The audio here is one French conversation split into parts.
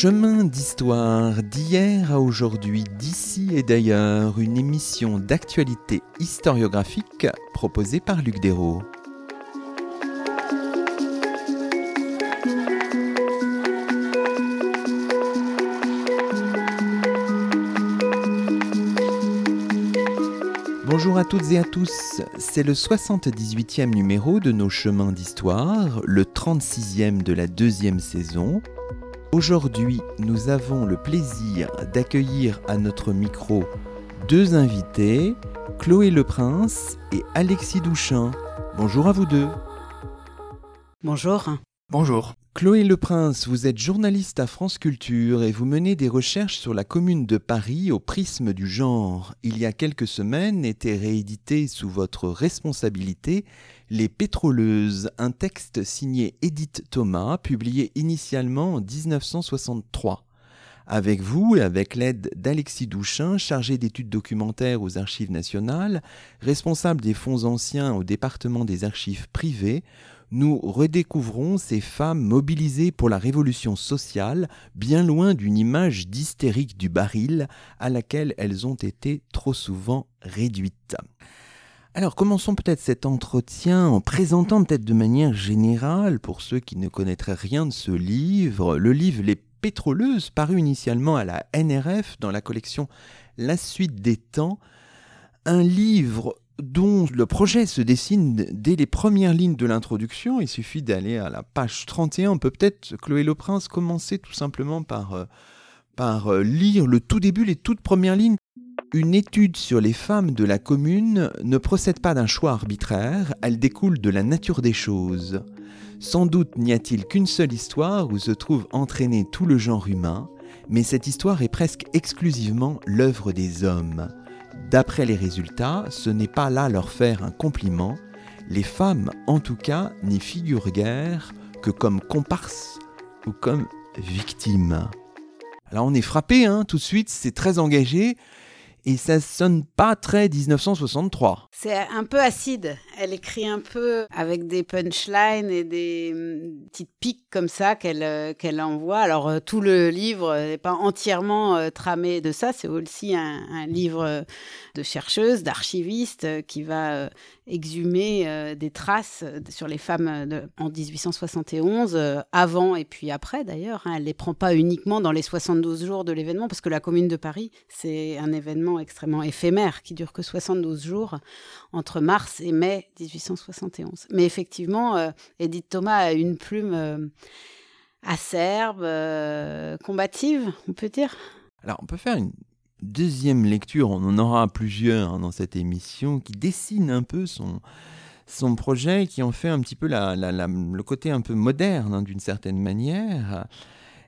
Chemin d'histoire d'hier à aujourd'hui, d'ici et d'ailleurs, une émission d'actualité historiographique proposée par Luc Dérault. Bonjour à toutes et à tous, c'est le 78e numéro de nos chemins d'histoire, le 36e de la deuxième saison. Aujourd'hui, nous avons le plaisir d'accueillir à notre micro deux invités, Chloé Le Prince et Alexis Douchin. Bonjour à vous deux. Bonjour. Bonjour. Chloé Le Prince, vous êtes journaliste à France Culture et vous menez des recherches sur la commune de Paris au prisme du genre. Il y a quelques semaines était réédité sous votre responsabilité les Pétroleuses, un texte signé Edith Thomas, publié initialement en 1963. Avec vous et avec l'aide d'Alexis Douchin, chargé d'études documentaires aux Archives nationales, responsable des fonds anciens au département des archives privées, nous redécouvrons ces femmes mobilisées pour la révolution sociale, bien loin d'une image d'hystérique du baril à laquelle elles ont été trop souvent réduites. Alors commençons peut-être cet entretien en présentant peut-être de manière générale, pour ceux qui ne connaîtraient rien de ce livre, le livre Les pétroleuses, paru initialement à la NRF dans la collection La suite des temps, un livre dont le projet se dessine dès les premières lignes de l'introduction. Il suffit d'aller à la page 31. On peut peut-être, Chloé Le Prince, commencer tout simplement par, euh, par euh, lire le tout début, les toutes premières lignes. Une étude sur les femmes de la commune ne procède pas d'un choix arbitraire, elle découle de la nature des choses. Sans doute n'y a-t-il qu'une seule histoire où se trouve entraîné tout le genre humain, mais cette histoire est presque exclusivement l'œuvre des hommes. D'après les résultats, ce n'est pas là leur faire un compliment, les femmes en tout cas n'y figurent guère que comme comparses ou comme victimes. Alors on est frappé hein, tout de suite, c'est très engagé et ça sonne pas très 1963. C'est un peu acide. Elle écrit un peu avec des punchlines et des mm, petites piques comme ça qu'elle euh, qu'elle envoie. Alors euh, tout le livre n'est pas entièrement euh, tramé de ça. C'est aussi un, livre de chercheuse, d'archiviste qui va exhumer des traces sur les femmes en 1871, avant et puis après d'ailleurs. Hein. Elle les prend pas uniquement dans les 72 jours de l'événement parce que la Commune de Paris c'est un événement extrêmement éphémère qui dure que 72 jours entre mars et mai 1871. Mais effectivement, euh, Edith Thomas a une plume euh, acerbe, euh, combative, on peut dire. Alors, on peut faire une deuxième lecture, on en aura plusieurs hein, dans cette émission, qui dessine un peu son, son projet, qui en fait un petit peu la, le côté un peu moderne, hein, d'une certaine manière.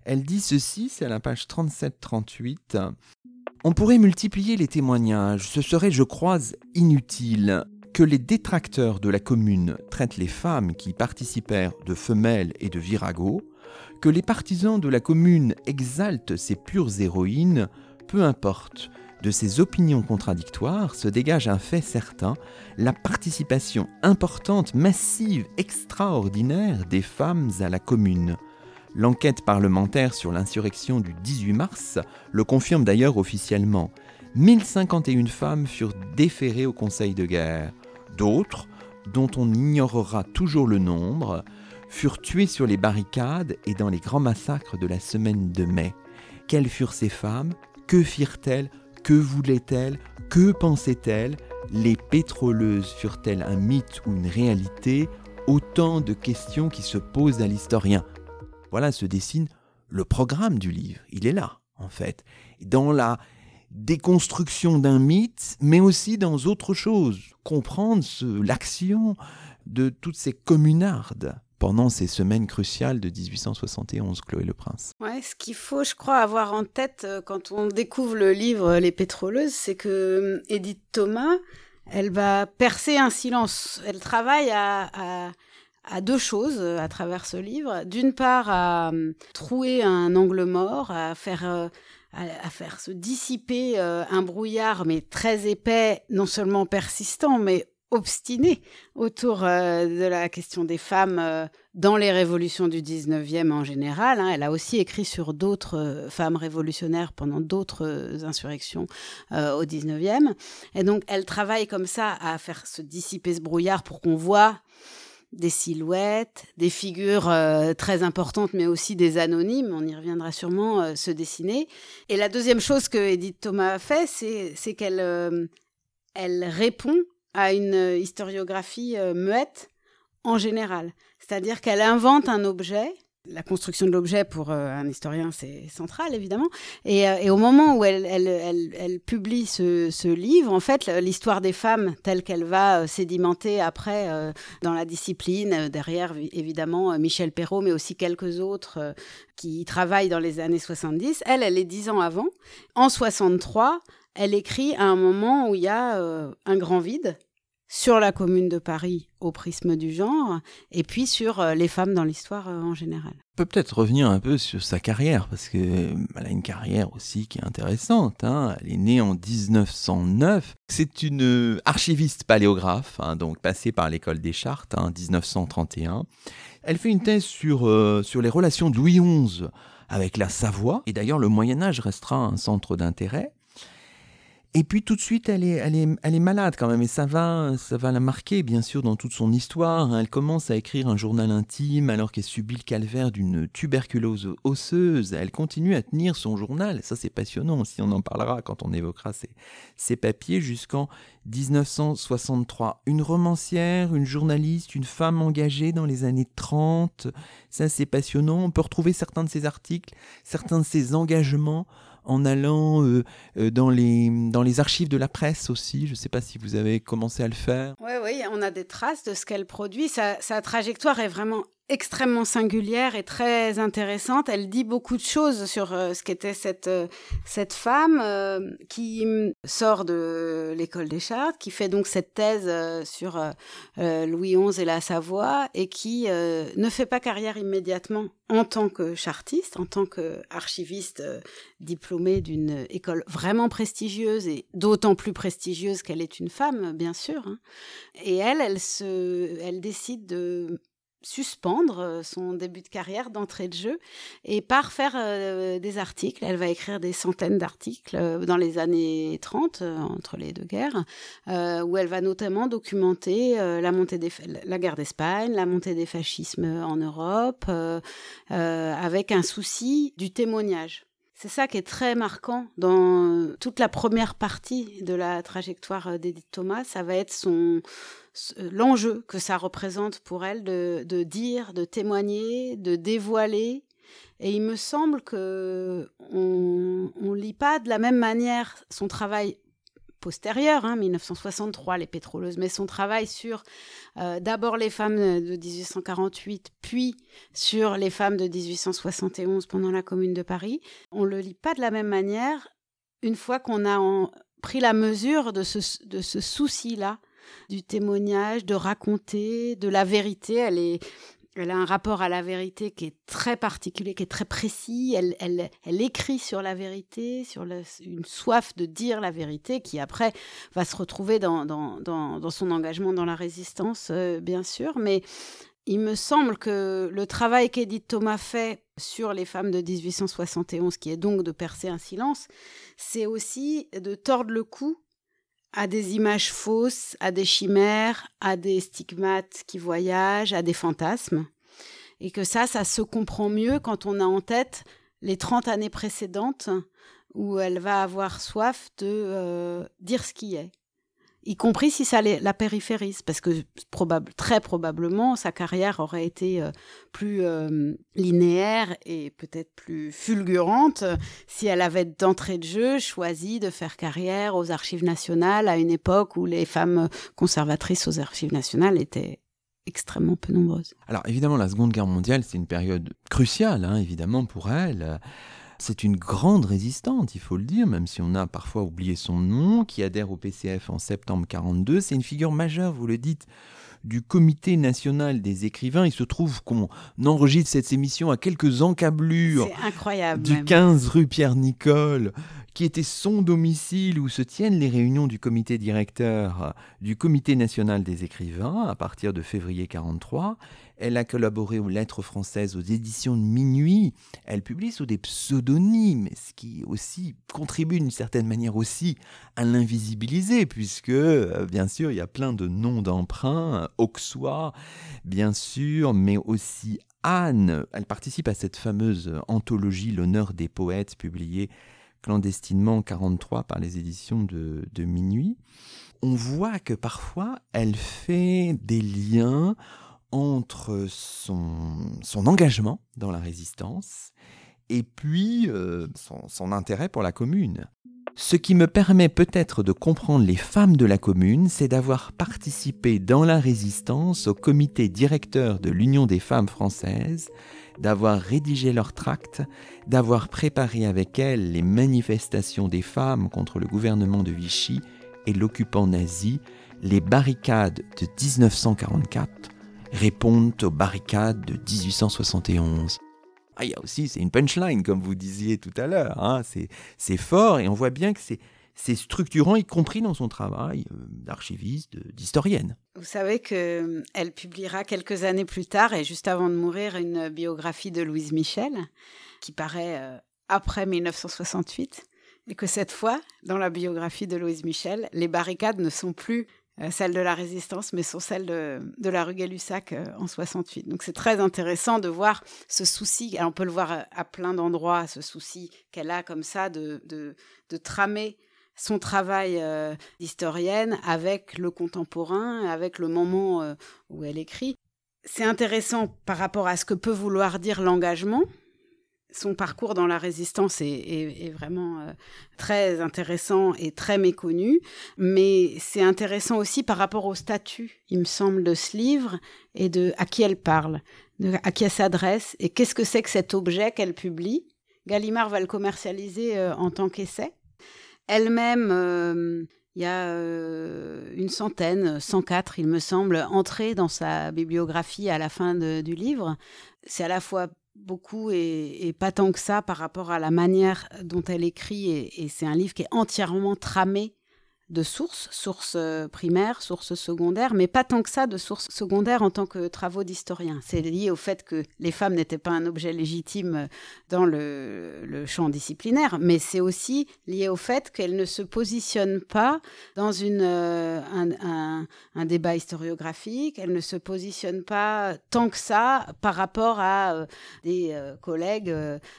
Elle dit ceci, c'est à la page 37-38. On pourrait multiplier les témoignages, ce serait, je crois, inutile. Que les détracteurs de la commune traitent les femmes qui participèrent de femelles et de virago, que les partisans de la commune exaltent ces pures héroïnes, peu importe. De ces opinions contradictoires se dégage un fait certain, la participation importante, massive, extraordinaire des femmes à la commune. L'enquête parlementaire sur l'insurrection du 18 mars le confirme d'ailleurs officiellement. 1051 femmes furent déférées au Conseil de guerre. D'autres, dont on ignorera toujours le nombre, furent tuées sur les barricades et dans les grands massacres de la semaine de mai. Quelles furent ces femmes? Que firent-elles? Que voulaient-elles? Que pensaient-elles? Les pétroleuses furent-elles un mythe ou une réalité? Autant de questions qui se posent à l'historien voilà se dessine le programme du livre. Il est là, en fait, dans la déconstruction d'un mythe, mais aussi dans autre chose, comprendre l'action de toutes ces communardes pendant ces semaines cruciales de 1871, Chloé Le Prince. Ouais, ce qu'il faut, je crois, avoir en tête euh, quand on découvre le livre Les pétroleuses, c'est que euh, Edith Thomas, elle va percer un silence. Elle travaille à deux choses euh, à travers ce livre. D'une part, à euh, trouer un angle mort, à faire, euh, à, faire se dissiper un brouillard, mais très épais, non seulement persistant, mais obstinée autour de la question des femmes dans les révolutions du 19e en général. Hein. Elle a aussi écrit sur d'autres femmes révolutionnaires pendant d'autres insurrections au 19e. Et donc, elle travaille comme ça à faire se dissiper ce brouillard pour qu'on voit des silhouettes, des figures très importantes, mais aussi des anonymes, on y reviendra sûrement, se dessiner. Et la deuxième chose que Edith Thomas a fait, c'est qu'elle elle répond à une euh, historiographie euh, muette en général. C'est-à-dire qu'elle invente un objet. La construction de l'objet, pour euh, un historien, c'est central, évidemment. Et, au moment où elle, publie ce, livre, en fait, l'histoire des femmes, telle qu'elle va sédimenter après dans la discipline, derrière, évidemment, Michel Perrault, mais aussi quelques autres qui travaillent dans les années 70, elle, elle est dix ans avant. En 63, elle écrit à un moment où il y a euh, un grand vide sur la commune de Paris au prisme du genre, et puis sur euh, les femmes dans l'histoire euh, en général. On peut peut-être revenir un peu sur sa carrière, parce qu'elle a une carrière aussi qui est intéressante. Hein. Elle est née en 1909. C'est une archiviste paléographe, hein, donc passée par l'école des chartes, en hein, 1931. Elle fait une thèse sur, sur les relations de Louis XI avec la Savoie, et d'ailleurs le Moyen Âge restera un centre d'intérêt. Et puis tout de suite, elle est, malade quand même, et ça va, ça va la marquer bien sûr dans toute son histoire. Elle commence à écrire un journal intime alors qu'elle subit le calvaire d'une tuberculose osseuse. Elle continue à tenir son journal, ça c'est passionnant, si on en parlera quand on évoquera ses, ses papiers, jusqu'en 1963. Une romancière, une journaliste, une femme engagée dans les années 30, ça c'est passionnant. On peut retrouver certains de ses articles, certains de ses engagements en allant euh, euh, dans, les, dans les archives de la presse aussi. Je ne sais pas si vous avez commencé à le faire. Oui, oui, on a des traces de ce qu'elle produit. Sa, sa trajectoire est vraiment extrêmement singulière et très intéressante. Elle dit beaucoup de choses sur euh, ce qu'était cette, euh, cette femme euh, qui sort de l'école des chartes, qui fait donc cette thèse sur Louis XI et la Savoie et qui ne fait pas carrière immédiatement en tant que chartiste, en tant qu'archiviste diplômée d'une école vraiment prestigieuse et d'autant plus prestigieuse qu'elle est une femme, bien sûr. Hein. Et elle, elle, se, elle décide de suspendre euh, son début de carrière d'entrée de jeu et part faire euh, des articles. Elle va écrire des centaines d'articles euh, dans les années 30, entre les deux guerres, où elle va notamment documenter la, montée des, la guerre d'Espagne, la montée des fascismes en Europe, avec un souci du témoignage. C'est ça qui est très marquant dans toute la première partie de la trajectoire d'Edith Thomas. Ça va être son, l'enjeu que ça représente pour elle de, dire, de témoigner, de dévoiler. Et il me semble que on, lit pas de la même manière son travail postérieur, 1963, hein, les pétroleuses, mais son travail sur euh, d'abord les femmes de 1848, puis sur les femmes de 1871 pendant la Commune de Paris, on le lit pas de la même manière une fois qu'on a pris la mesure de de ce souci-là du témoignage, de raconter, de la vérité. Elle est, elle a un rapport à la vérité qui est très particulier, qui est très précis. Elle, écrit sur la vérité, sur une soif de dire la vérité, qui après va se retrouver dans, son engagement dans la résistance, euh, bien sûr. Mais il me semble que le travail qu'Edith Thomas fait sur les femmes de 1871, qui est donc de percer un silence, c'est aussi de tordre le cou à des images fausses, à des chimères, à des stigmates qui voyagent, à des fantasmes. Et que ça, ça se comprend mieux quand on a en tête les 30 années précédentes où elle va avoir soif de euh, dire ce qui est y compris si ça la périphérise, parce que probable, très probablement sa carrière aurait été euh, plus euh, linéaire et peut-être plus fulgurante si elle avait d'entrée de jeu choisi de faire carrière aux archives nationales à une époque où les femmes conservatrices aux archives nationales étaient extrêmement peu nombreuses. Alors évidemment, la Seconde Guerre mondiale, c'est une période cruciale, hein, évidemment, pour elle. C'est une grande résistante, il faut le dire, même si on a parfois oublié son nom, qui adhère au PCF en septembre 42. C'est une figure majeure, vous le dites, du Comité national des écrivains. Il se trouve qu'on enregistre cette émission à quelques encablures incroyable, du 15 rue Pierre-Nicole, qui était son domicile où se tiennent les réunions du comité directeur du Comité national des écrivains à partir de février 43. Elle a collaboré aux Lettres françaises, aux éditions de Minuit. Elle publie sous des pseudonymes, ce qui aussi contribue d'une certaine manière aussi à l'invisibiliser, puisque euh, bien sûr il y a plein de noms d'emprunt, Auxois bien sûr, mais aussi Anne. Elle participe à cette fameuse anthologie L'honneur des poètes publiée clandestinement en 43 par les éditions de, de Minuit. On voit que parfois elle fait des liens entre son, engagement dans la résistance et puis euh, son intérêt pour la commune. Ce qui me permet peut-être de comprendre les femmes de la commune, c'est d'avoir participé dans la résistance au comité directeur de l'Union des femmes françaises, d'avoir rédigé leurs tracts, d'avoir préparé avec elles les manifestations des femmes contre le gouvernement de Vichy et l'occupant nazi, les barricades de 1944 répondent aux barricades de 1871. Ah, il y a aussi, c'est une punchline, comme vous disiez tout à l'heure. Hein. C'est fort et on voit bien que c'est structurant, y compris dans son travail euh, d'archiviste, d'historienne. Vous savez qu'elle euh, publiera quelques années plus tard, et juste avant de mourir, une biographie de Louise Michel, qui paraît euh, après 1968, et que cette fois, dans la biographie de Louise Michel, les barricades ne sont plus celles de la résistance, mais sont celles de, la rue Gay-Lussac en 68. Donc c'est très intéressant de voir ce souci, on peut le voir à, plein d'endroits, ce souci qu'elle a comme ça de, de, tramer son travail euh, d'historienne avec le contemporain, avec le moment où elle écrit. C'est intéressant par rapport à ce que peut vouloir dire l'engagement, son parcours dans la résistance est, vraiment euh, très intéressant et très méconnu, mais c'est intéressant aussi par rapport au statut, il me semble, de ce livre et de à qui elle parle, à qui elle s'adresse et qu'est-ce que c'est que cet objet qu'elle publie. Gallimard va le commercialiser euh, en tant qu'essai. Elle-même, euh, il y a une centaine, 104 il me semble, entrées dans sa bibliographie à la fin du livre. C'est à la fois beaucoup et, pas tant que ça par rapport à la manière dont elle écrit. Et, et c'est un livre qui est entièrement tramé de sources, sources euh, primaires, sources secondaires, mais pas tant que ça de sources secondaires en tant que travaux d'historien. C'est lié au fait que les femmes n'étaient pas un objet légitime euh, dans le, champ disciplinaire, mais c'est aussi lié au fait qu'elles ne se positionnent pas dans une, euh, un, débat historiographique, elles ne se positionnent pas tant que ça par rapport à des collègues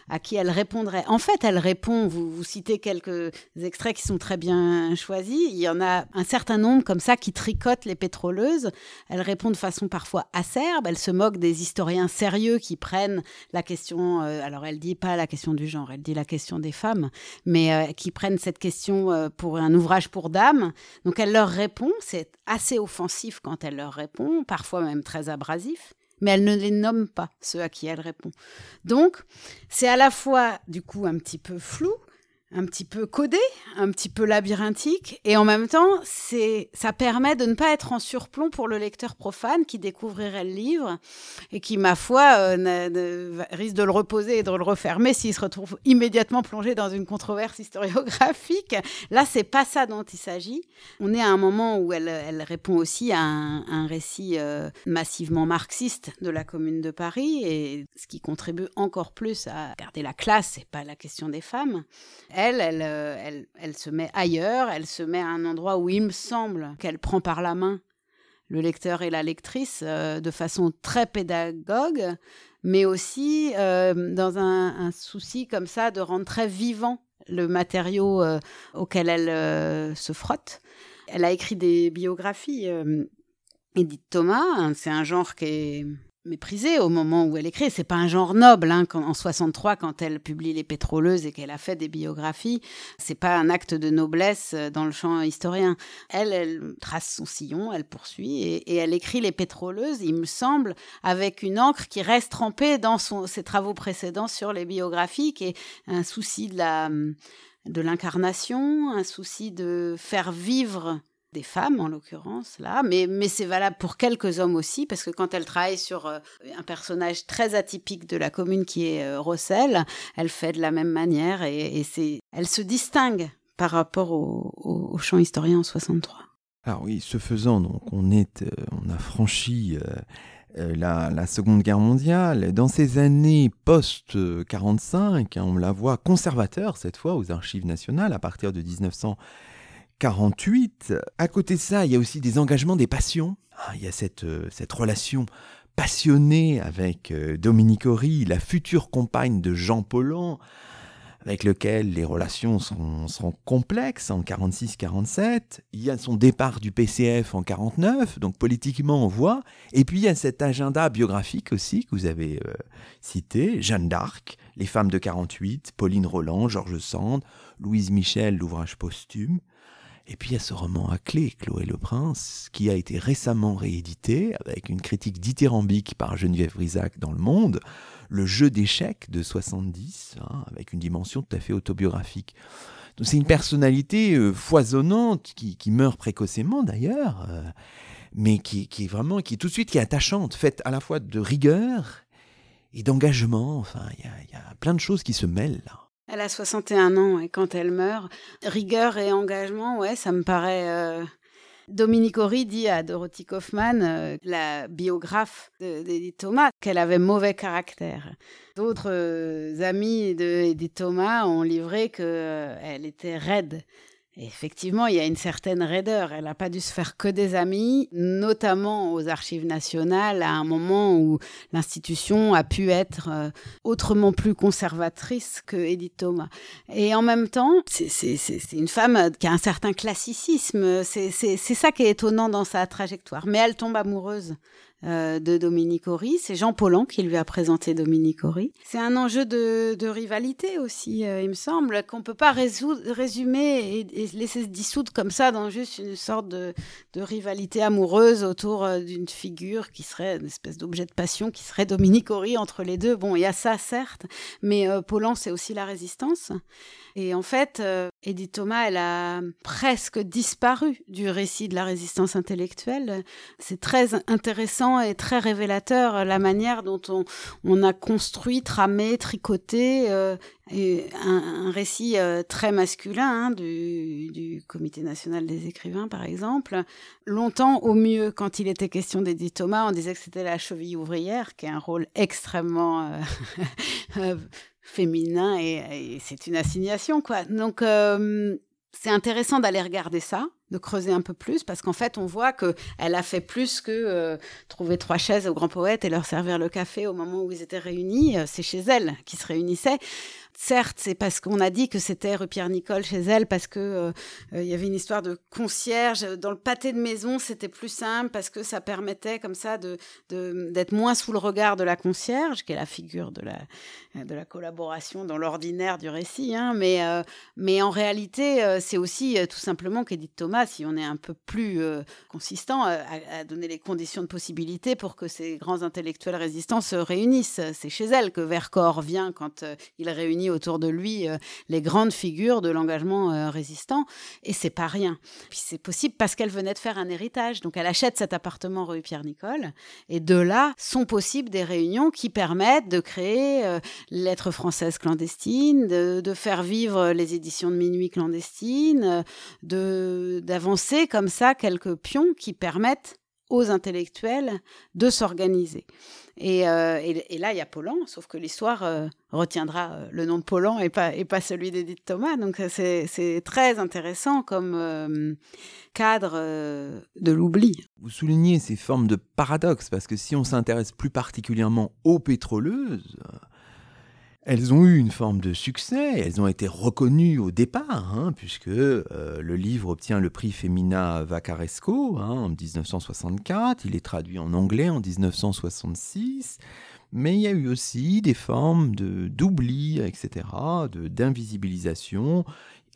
à qui elles répondraient. En fait, elles répondent, vous citez quelques extraits qui sont très bien choisis, il y en a un certain nombre comme ça qui tricotent les pétroleuses. Elles répondent de façon parfois acerbe. Elles se moquent des historiens sérieux qui prennent la question. Euh, alors, elle dit pas la question du genre, elle dit la question des femmes, mais euh, qui prennent cette question euh, pour un ouvrage pour dames. Donc, elle leur répond. C'est assez offensif quand elle leur répond, parfois même très abrasif mais elle ne les nomme pas, ceux à qui elle répond. Donc, c'est à la fois, du coup, un petit peu flou, un petit peu codé, un petit peu labyrinthique, et en même temps, c'est, ça permet de ne pas être en surplomb pour le lecteur profane qui découvrirait le livre et qui, ma foi, euh, risque de le reposer et de le refermer s'il se retrouve immédiatement plongé dans une controverse historiographique. Là, c'est pas ça dont il s'agit. On est à un moment où elle, répond aussi à un, récit euh, massivement marxiste de la Commune de Paris, et ce qui contribue encore plus à garder la classe, c'est pas la question des femmes euh, elle, elle, se met ailleurs, elle se met à un endroit où il me semble qu'elle prend par la main le lecteur et la lectrice euh, de façon très pédagogue, mais aussi euh, dans un, souci comme ça de rendre très vivant le matériau auquel elle se frotte. Elle a écrit des biographies. Edith Thomas, hein, c'est un genre qui est méprisée au moment où elle écrit. C'est pas un genre noble. Hein, en 63, quand elle publie Les Pétroleuses et qu'elle a fait des biographies, c'est pas un acte de noblesse euh, dans le champ historien. Elle, elle trace son sillon, elle poursuit et, elle écrit Les Pétroleuses, il me semble, avec une encre qui reste trempée dans son, ses travaux précédents sur les biographies, qui est un souci de la de l'incarnation, un souci de faire vivre des femmes en l'occurrence là, mais, mais c'est valable pour quelques hommes aussi, parce que quand elle travaille sur euh, un personnage très atypique de la commune qui est euh, Rossel, elle fait de la même manière et, c'est, elle se distingue par rapport au, au, champ historien en 63. Alors oui, ce faisant, donc on est, euh, on a franchi la, la, Seconde Guerre mondiale. Dans ces années post-45, hein, on la voit conservateur cette fois aux Archives nationales à partir de 1900. 48. À côté de ça, il y a aussi des engagements, des passions. Ah, il y a cette, euh, relation passionnée avec euh, Dominique Horry, la future compagne de Jean Paulhan, avec lequel les relations seront, complexes en 46-47. Il y a son départ du PCF en 49, donc politiquement on voit. Et puis il y a cet agenda biographique aussi que vous avez euh, cité, Jeanne d'Arc, les femmes de 48, Pauline Roland, Georges Sand, Louise Michel, l'ouvrage posthume. Et puis il y a ce roman à clé, Chloé le Prince, qui a été récemment réédité avec une critique dithyrambique par Geneviève Brisac dans Le Monde, Le jeu d'échecs de 70, hein, avec une dimension tout à fait autobiographique. C'est une personnalité euh, foisonnante qui, meurt précocement d'ailleurs, euh, mais qui, est vraiment, qui tout de suite qui est attachante, faite à la fois de rigueur et d'engagement. Enfin, il y, y a plein de choses qui se mêlent là. Elle a 61 ans et quand elle meurt, rigueur et engagement, ouais, ça me paraît. Euh, Dominique Horry dit à Dorothy Kaufman, euh, la biographe d'Edith Thomas, qu'elle avait mauvais caractère. D'autres euh, amis d'Edith Thomas ont livré qu'elle était raide effectivement, il y a une certaine raideur. Elle n'a pas dû se faire que des amis, notamment aux archives nationales, à un moment où l'institution a pu être euh, autrement plus conservatrice que Edith Thomas. Et en même temps, c'est une femme qui a un certain classicisme. C'est ça qui est étonnant dans sa trajectoire. Mais elle tombe amoureuse euh, de Dominique Horry. C'est Jean Paulhan qui lui a présenté Dominique Horry. C'est un enjeu de, rivalité aussi, euh, il me semble, qu'on ne peut pas résumer et, laisser se dissoudre comme ça dans juste une sorte de, rivalité amoureuse autour euh, d'une figure qui serait une espèce d'objet de passion qui serait Dominique Horry entre les deux. Bon, il y a ça certes, mais Paulhan c'est aussi la résistance. Et en fait, Edith Thomas, elle a presque disparu du récit de la résistance intellectuelle. C'est très intéressant et très révélateur euh, la manière dont on, a construit, tramé, tricoté euh, un, récit euh, très masculin hein, du, Comité national des écrivains, par exemple. Longtemps, au mieux, quand il était question d'Edith Thomas, on disait que c'était la cheville ouvrière, qui a un rôle extrêmement féminin et, c'est une assignation quoi. Donc c'est intéressant d'aller regarder ça, de creuser un peu plus, parce qu'en fait, on voit que elle a fait plus que euh, trouver trois chaises aux grands poètes et leur servir le café au moment où ils étaient réunis. Euh, c'est chez elle qui se réunissaient. Certes, c'est parce qu'on a dit que c'était rue Pierre-Nicole chez elle, parce que euh, euh, il y avait une histoire de concierge. Dans le pâté de maison, c'était plus simple parce que ça permettait comme ça d'être moins sous le regard de la concierge, qui est la figure de la, collaboration dans l'ordinaire du récit. Hein. Mais, euh, en réalité, c'est aussi tout simplement qu'Edith Thomas, si on est un peu plus consistant, a, donné les conditions de possibilité pour que ces grands intellectuels résistants se réunissent. C'est chez elle que Vercors vient quand il réunit autour de lui euh, les grandes figures de l'engagement euh, résistant. Et c'est pas rien. Puis c'est possible parce qu'elle venait de faire un héritage. Donc elle achète cet appartement rue Pierre-Nicole. Et de là sont possibles des réunions qui permettent de créer euh, lettres françaises clandestines, de, faire vivre les éditions de minuit clandestines, de d'avancer comme ça quelques pions qui permettent aux intellectuels de s'organiser. Et, euh, et, là, il y a Paulan, sauf que l'histoire euh, retiendra euh, le nom de Paulan et pas, et pas celui d'Edith Thomas. Donc c'est très intéressant comme cadre de l'oubli. Vous soulignez ces formes de paradoxe, parce que si on s'intéresse plus particulièrement aux pétroleuses, elles ont eu une forme de succès, elles ont été reconnues au départ, hein, puisque euh, le livre obtient le prix Femina Vacaresco hein, en 1964, il est traduit en anglais en 1966, mais il y a eu aussi des formes d'oubli, etc., d'invisibilisation,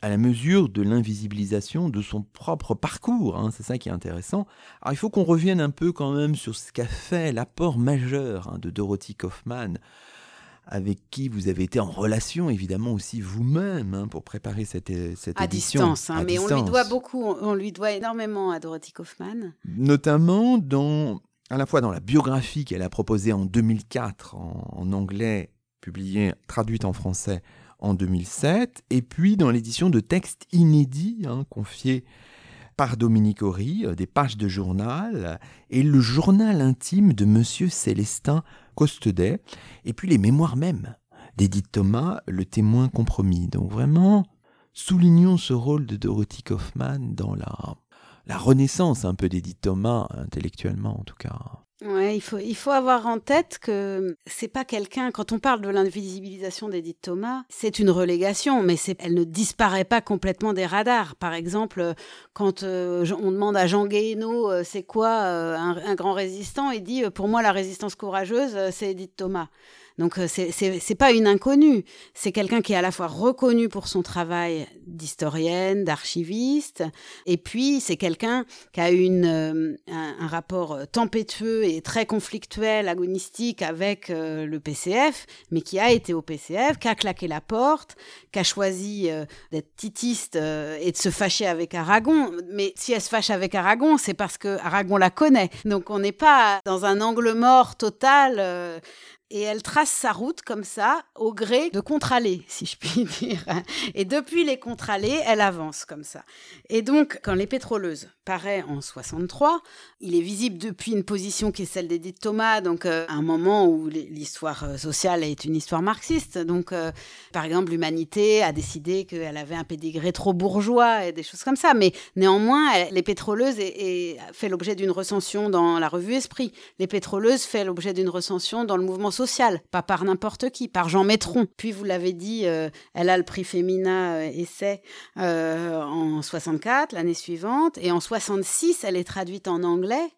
à la mesure de l'invisibilisation de son propre parcours. Hein, c'est ça qui est intéressant. Alors il faut qu'on revienne un peu quand même sur ce qu'a fait l'apport majeur de Dorothy Kaufman avec qui vous avez été en relation, évidemment aussi vous-même, hein, pour préparer cette, euh, cette à édition. Distance, hein, mais on lui doit beaucoup, on lui doit énormément à Dorothy Kaufmann. Notamment dans, à la fois dans la biographie qu'elle a proposée en 2004 en, anglais, publiée, traduite en français en 2007, et puis dans l'édition de textes inédits hein, confiés par Dominique Horry, euh, des pages de journal, et le journal intime de Monsieur Célestin Costedet, et puis les mémoires mêmes d'Edith Thomas, le témoin compromis. Donc vraiment, soulignons ce rôle de Dorothy Kaufmann dans la, la renaissance un peu d'Edith Thomas, intellectuellement en tout cas. Ouais, il faut, il faut avoir en tête que c'est pas quelqu'un, quand on parle de l'invisibilisation d'Edith Thomas, c'est une relégation, mais elle ne disparaît pas complètement des radars. Par exemple, quand euh, on demande à Jean Guéhenno euh, c'est quoi euh, un, un, grand résistant, il dit pour moi la résistance courageuse, c'est Edith Thomas. Donc euh, c'est pas une inconnue, c'est quelqu'un qui est à la fois reconnu pour son travail d'historienne, d'archiviste, et puis c'est quelqu'un qui a une euh, un, rapport tempétueux et très conflictuel, agonistique avec euh, le PCF, mais qui a été au PCF, qui a claqué la porte, qui a choisi d'être titiste et de se fâcher avec Aragon. Mais si elle se fâche avec Aragon, c'est parce que Aragon la connaît. Donc on n'est pas dans un angle mort total et elle trace sa route comme ça, au gré de contre-allées, si je puis dire. Et depuis les contre-allées, elle avance comme ça. Et donc, quand Les Pétroleuses paraît en 63, il est visible depuis une position qui est celle d'Edith Thomas, donc euh, un moment où l'histoire euh, sociale est une histoire marxiste. Donc, euh, par exemple, l'humanité a décidé qu'elle avait un pédigré trop bourgeois et des choses comme ça. Mais néanmoins, Les Pétroleuses est, fait l'objet d'une recension dans la revue Esprit. Les Pétroleuses fait l'objet d'une recension dans le mouvement social, pas par n'importe qui, par Jean Métron. Puis vous l'avez dit, euh, elle a le prix Femina euh, Essai euh, en 64, l'année suivante, et en 66, elle est traduite en anglais.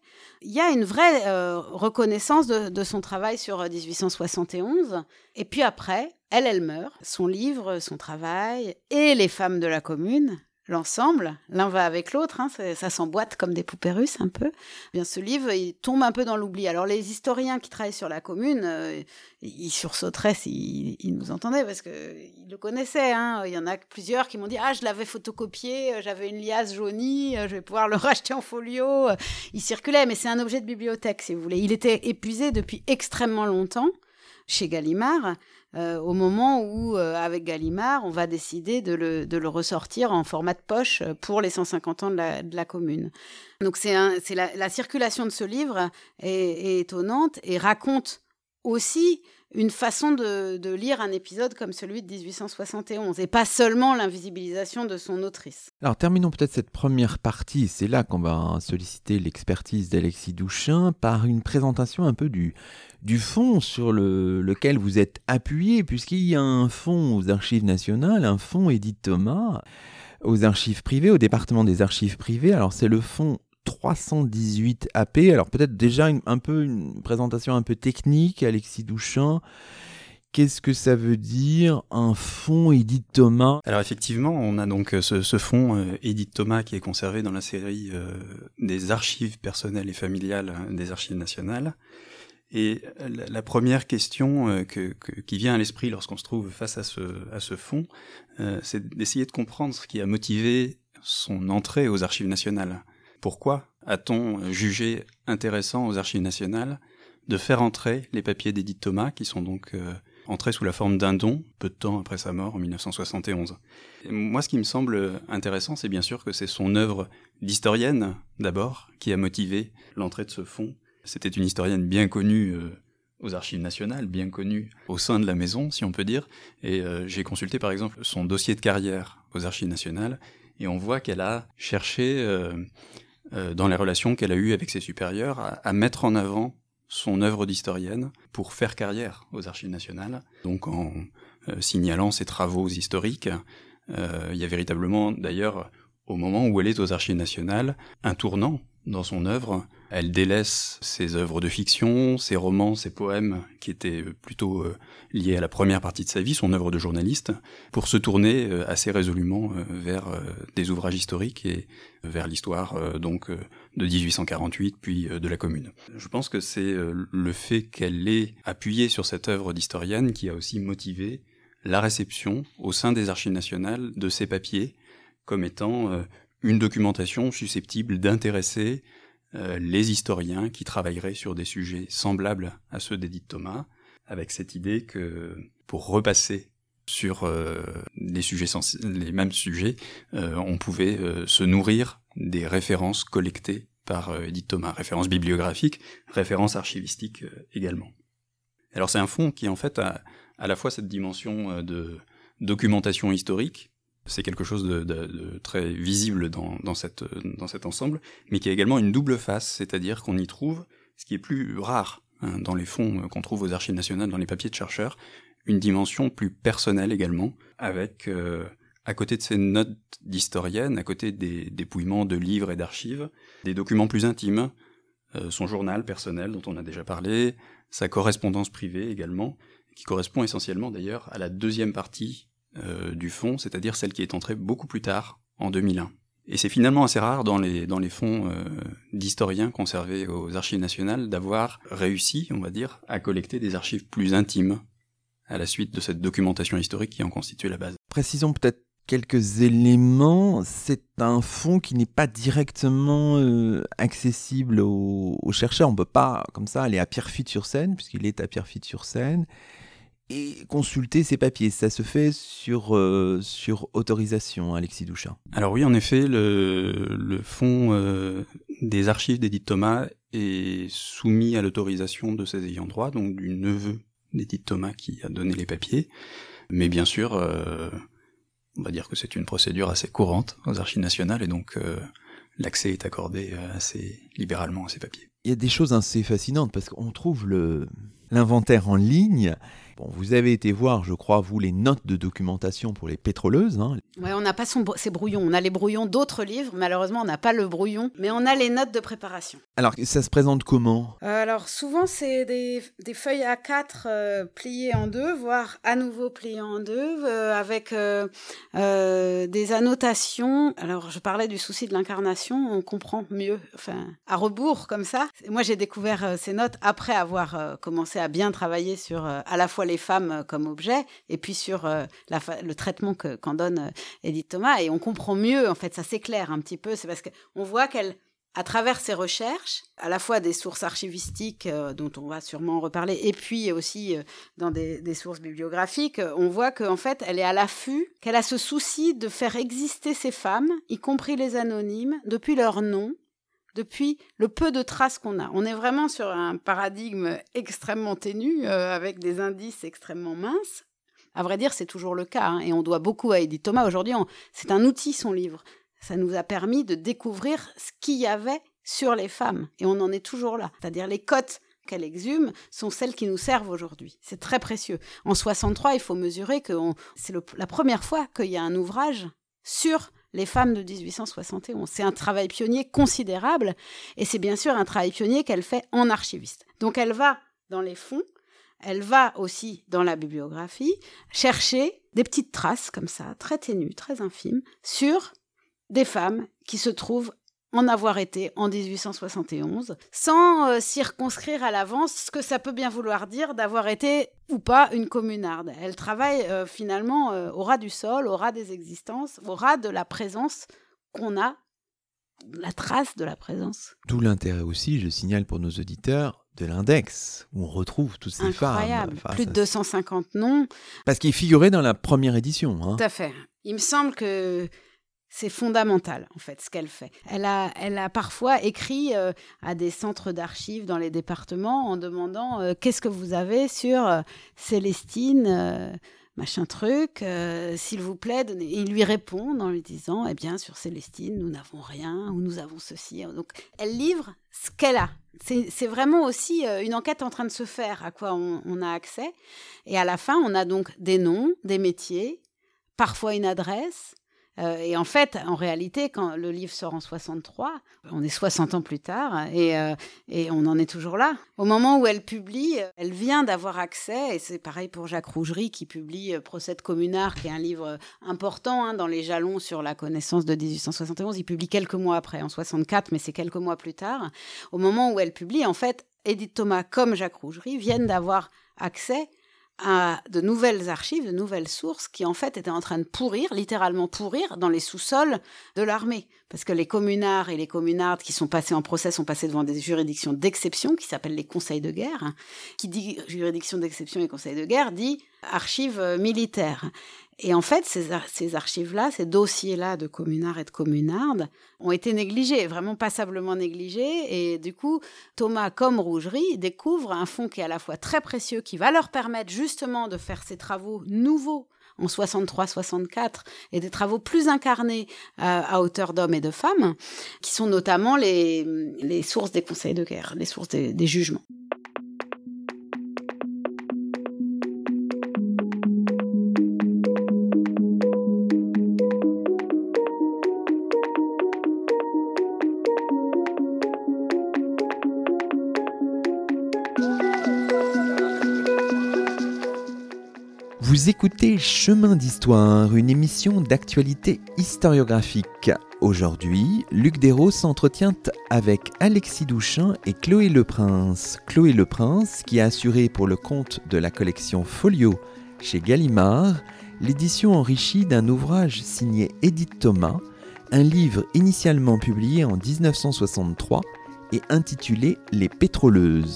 Il y a une vraie reconnaissance de, de, son travail sur 1871. Et puis après, elle, elle meurt. Son livre, son travail et les femmes de la commune, l'ensemble, l'un va avec l'autre, hein, ça, s'emboîte comme des poupées russes un peu. Eh bien, ce livre, il tombe un peu dans l'oubli. Alors les historiens qui travaillent sur la commune, euh, ils sursauteraient s'ils nous entendaient parce qu'ils le connaissaient. Hein. Il y en a plusieurs qui m'ont dit ah je l'avais photocopié, euh, j'avais une liasse jaunie, euh, je vais pouvoir le racheter en folio. Il circulait, mais c'est un objet de bibliothèque si vous voulez. Il était épuisé depuis extrêmement longtemps chez Gallimard. Euh, au moment où, euh, avec Gallimard, on va décider de le, ressortir en format de poche pour les 150 ans de la, commune. Donc c'est la, la, circulation de ce livre est étonnante et raconte aussi une façon de, lire un épisode comme celui de 1871, et pas seulement l'invisibilisation de son autrice. Alors terminons peut-être cette première partie, c'est là qu'on va solliciter l'expertise d'Alexis Douchin par une présentation un peu du, du fond sur le, lequel vous êtes appuyé, puisqu'il y a un fonds aux archives nationales, un fonds Edith Thomas aux archives privées, au département des archives privées. Alors c'est le fonds 318 AP. Alors peut-être déjà un peu une présentation un peu technique, Alexis Douchin. Qu'est-ce que ça veut dire un fonds Edith Thomas? Alors effectivement, on a donc euh, ce, fonds euh, Edith Thomas qui est conservé dans la série euh, des archives personnelles et familiales hein, des archives nationales. Et la, première question qui vient à l'esprit lorsqu'on se trouve face à ce, à ce fonds, c'est d'essayer de comprendre ce qui a motivé son entrée aux archives nationales. Pourquoi a-t-on jugé intéressant aux archives nationales de faire entrer les papiers d'Edith Thomas, qui sont donc euh, entrés sous la forme d'un don, peu de temps après sa mort en 1971 Moi, ce qui me semble intéressant, c'est bien sûr que c'est son œuvre d'historienne, d'abord, qui a motivé l'entrée de ce fonds. C'était une historienne bien connue euh, aux archives nationales, bien connue au sein de la maison, si on peut dire. Et euh, j'ai consulté par exemple son dossier de carrière aux archives nationales, et on voit qu'elle a cherché dans les relations qu'elle a eues avec ses supérieurs, à, mettre en avant son œuvre d'historienne pour faire carrière aux archives nationales, donc en euh, signalant ses travaux historiques. Euh, il y a véritablement, d'ailleurs, au moment où elle est aux archives nationales, un tournant dans son œuvre. Elle délaisse ses œuvres de fiction, ses romans, ses poèmes, qui étaient plutôt euh, liés à la première partie de sa vie, son œuvre de journaliste, pour se tourner euh, assez résolument euh, vers des ouvrages historiques et vers l'histoire donc de 1848 puis de la Commune. Je pense que c'est le fait qu'elle ait appuyé sur cette œuvre d'historienne qui a aussi motivé la réception au sein des archives nationales de ces papiers comme étant une documentation susceptible d'intéresser euh, les historiens qui travailleraient sur des sujets semblables à ceux d'Edith Thomas, avec cette idée que pour repasser sur euh, les, mêmes sujets, euh, on pouvait se nourrir des références collectées par Edith Thomas, références bibliographiques, références archivistiques également. Alors c'est un fonds qui en fait a à la fois cette dimension de documentation historique, c'est quelque chose de, très visible dans, cet ensemble, mais qui a également une double face, c'est-à-dire qu'on y trouve ce qui est plus rare hein, dans les fonds qu'on trouve aux archives nationales, dans les papiers de chercheurs, une dimension plus personnelle également, avec euh, à côté de ces notes d'historienne, à côté des dépouillements de livres et d'archives, des documents plus intimes, euh, son journal personnel dont on a déjà parlé, sa correspondance privée également, qui correspond essentiellement d'ailleurs à la deuxième partie euh, du fonds, c'est-à-dire celle qui est entrée beaucoup plus tard, en 2001. Et c'est finalement assez rare dans les, dans les fonds euh, d'historiens conservés aux archives nationales d'avoir réussi, on va dire, à collecter des archives plus intimes à la suite de cette documentation historique qui en constitue la base. Précisons peut-être quelques éléments. C'est un fonds qui n'est pas directement euh, accessible aux, aux, chercheurs. On ne peut pas, comme ça, aller à Pierrefitte-sur-Seine, puisqu'il est à Pierrefitte-sur-Seine et consulter ces papiers. Ça se fait sur, euh, sur autorisation, Alexis Douchin. Alors oui, en effet, le, le fonds euh, des archives d'Edith Thomas est soumis à l'autorisation de ses ayants droit, donc du neveu d'Edith Thomas qui a donné les papiers. Mais bien sûr, euh, on va dire que c'est une procédure assez courante aux archives nationales et donc l'accès est accordé assez libéralement à ces papiers. Il y a des choses assez fascinantes parce qu'on trouve le l'inventaire en ligne vous avez été voir, je crois, vous, les notes de documentation pour les pétroleuses. Hein. Oui, on n'a pas son, ces brouillons. On a les brouillons d'autres livres. Malheureusement, on n'a pas le brouillon, mais on a les notes de préparation. Alors, ça se présente comment? Euh, Alors, souvent, c'est des, feuilles A4 euh, pliées en deux, voire à nouveau pliées en deux, euh, avec des annotations. Alors, je parlais du souci de l'incarnation. On comprend mieux, enfin, à rebours, comme ça. Moi, j'ai découvert ces notes après avoir commencé à bien travailler sur à la fois les femmes euh, comme objet, et puis sur euh, le traitement qu'en donne euh, Edith Thomas. Et on comprend mieux, en fait, ça s'éclaire un petit peu. C'est parce qu'on voit qu'elle, à travers ses recherches, à la fois des sources archivistiques dont on va sûrement reparler, et puis aussi dans des, des, sources bibliographiques, on voit qu'en fait, elle est à l'affût, qu'elle a ce souci de faire exister ces femmes, y compris les anonymes, depuis leur nom, depuis le peu de traces qu'on a. On est vraiment sur un paradigme extrêmement ténu, euh, avec des indices extrêmement minces. À vrai dire, c'est toujours le cas, hein, et on doit beaucoup à Edith Thomas. Aujourd'hui, c'est un outil, son livre. Ça nous a permis de découvrir ce qu'il y avait sur les femmes, et on en est toujours là. C'est-à-dire les cotes qu'elle exhume sont celles qui nous servent aujourd'hui. C'est très précieux. En 63, il faut mesurer que c'est la première fois qu'il y a un ouvrage sur les femmes de 1871. C'est un travail pionnier considérable et c'est bien sûr un travail pionnier qu'elle fait en archiviste. Donc elle va dans les fonds, elle va aussi dans la bibliographie chercher des petites traces comme ça, très ténues, très infimes, sur des femmes qui se trouvent en avoir été en 1871, sans euh, circonscrire à l'avance ce que ça peut bien vouloir dire d'avoir été ou pas une communarde. Elle travaille euh, finalement euh, au ras du sol, au ras des existences, au ras de la présence qu'on a, la trace de la présence. D'où l'intérêt aussi, je signale pour nos auditeurs, de l'index, où on retrouve toutes ces Incroyable. femmes. Plus de 250 noms. Parce qu'il figurait dans la première édition. Hein. Tout à fait. Il me semble que c'est fondamental, en fait, ce qu'elle fait. Elle a, elle a parfois écrit euh, à des centres d'archives dans les départements en demandant euh, qu'est-ce que vous avez sur euh, Célestine, machin truc, s'il vous plaît. il lui répond en lui disant, eh bien, sur Célestine, nous n'avons rien, ou nous avons ceci. Donc, elle livre ce qu'elle a. C'est vraiment aussi une enquête en train de se faire, à quoi on a accès. Et à la fin, on a donc des noms, des métiers, parfois une adresse, Euh, et en fait, en réalité, quand le livre sort en 63, on est 60 ans plus tard et, euh, et on en est toujours là. Au moment où elle publie, elle vient d'avoir accès, et c'est pareil pour Jacques Rougerie qui publie euh, Procès communard, qui est un livre important hein, dans les jalons sur la connaissance de 1871. Il publie quelques mois après, en 64, mais c'est quelques mois plus tard. Au moment où elle publie, en fait, Edith Thomas comme Jacques Rougerie viennent d'avoir accès à de nouvelles archives, de nouvelles sources qui en fait étaient en train de pourrir, littéralement pourrir, dans les sous-sols de l'armée. Parce que les communards et les communardes qui sont passés en procès sont passés devant des juridictions d'exception qui s'appellent les conseils de guerre. Qui dit juridiction d'exception et conseils de guerre dit archives militaires. Et en fait, ces, archives-là, ces dossiers-là de communards et de communardes ont été négligés, vraiment passablement négligés. Et du coup, Thomas, comme Rougerie, découvre un fonds qui est à la fois très précieux, qui va leur permettre justement de faire ces travaux nouveaux en 63-64 et des travaux plus incarnés à, hauteur d'hommes et de femmes, qui sont notamment les, sources des conseils de guerre, les sources des jugements. Écoutez Chemin d'Histoire, une émission d'actualité historiographique. Aujourd'hui, Luc Dérault s'entretient avec Alexis Douchin et Chloé Leprince. Chloé Leprince, qui a assuré pour le compte de la collection Folio chez Gallimard l'édition enrichie d'un ouvrage signé Edith Thomas, un livre initialement publié en 1963 et intitulé Les pétroleuses.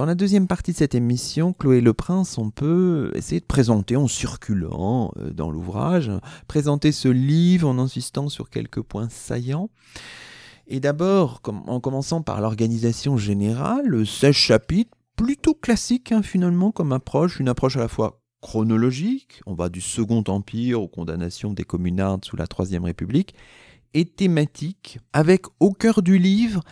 Dans la deuxième partie de cette émission, Chloé Le Prince, on peut essayer de présenter en circulant euh, dans l'ouvrage, présenter ce livre en insistant sur quelques points saillants. Et d'abord, en commençant par l'organisation générale, 16 chapitres, plutôt classique hein, finalement comme approche, une approche à la fois chronologique, on va du Second Empire aux condamnations des communards sous la Troisième République, et thématique, avec au cœur du livre,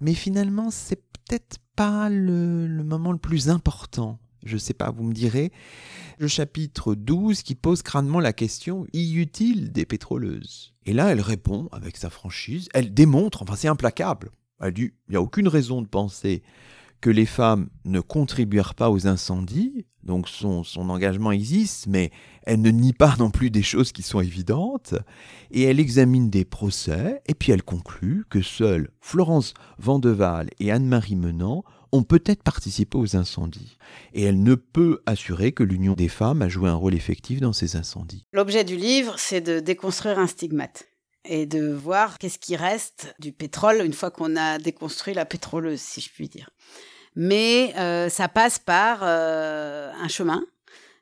mais finalement c'est peut-être pas le, moment le plus important. Je sais pas, vous me direz. Le chapitre 12 qui pose crânement la question y utile des pétroleuses? Et là, elle répond avec sa franchise. Elle démontre, enfin c'est implacable. Elle dit il n'y a aucune raison de penser que les femmes ne contribuèrent pas aux incendies, donc son, engagement existe, mais elle ne nie pas non plus des choses qui sont évidentes, et elle examine des procès, et puis elle conclut que seules Florence Vandeval et Anne-Marie Menant ont peut-être participé aux incendies, et elle ne peut assurer que l'union des femmes a joué un rôle effectif dans ces incendies. L'objet du livre, c'est de déconstruire un stigmate et de voir qu'est-ce qui reste du pétrole une fois qu'on a déconstruit la pétroleuse, si je puis dire mais euh, ça passe par euh, un chemin.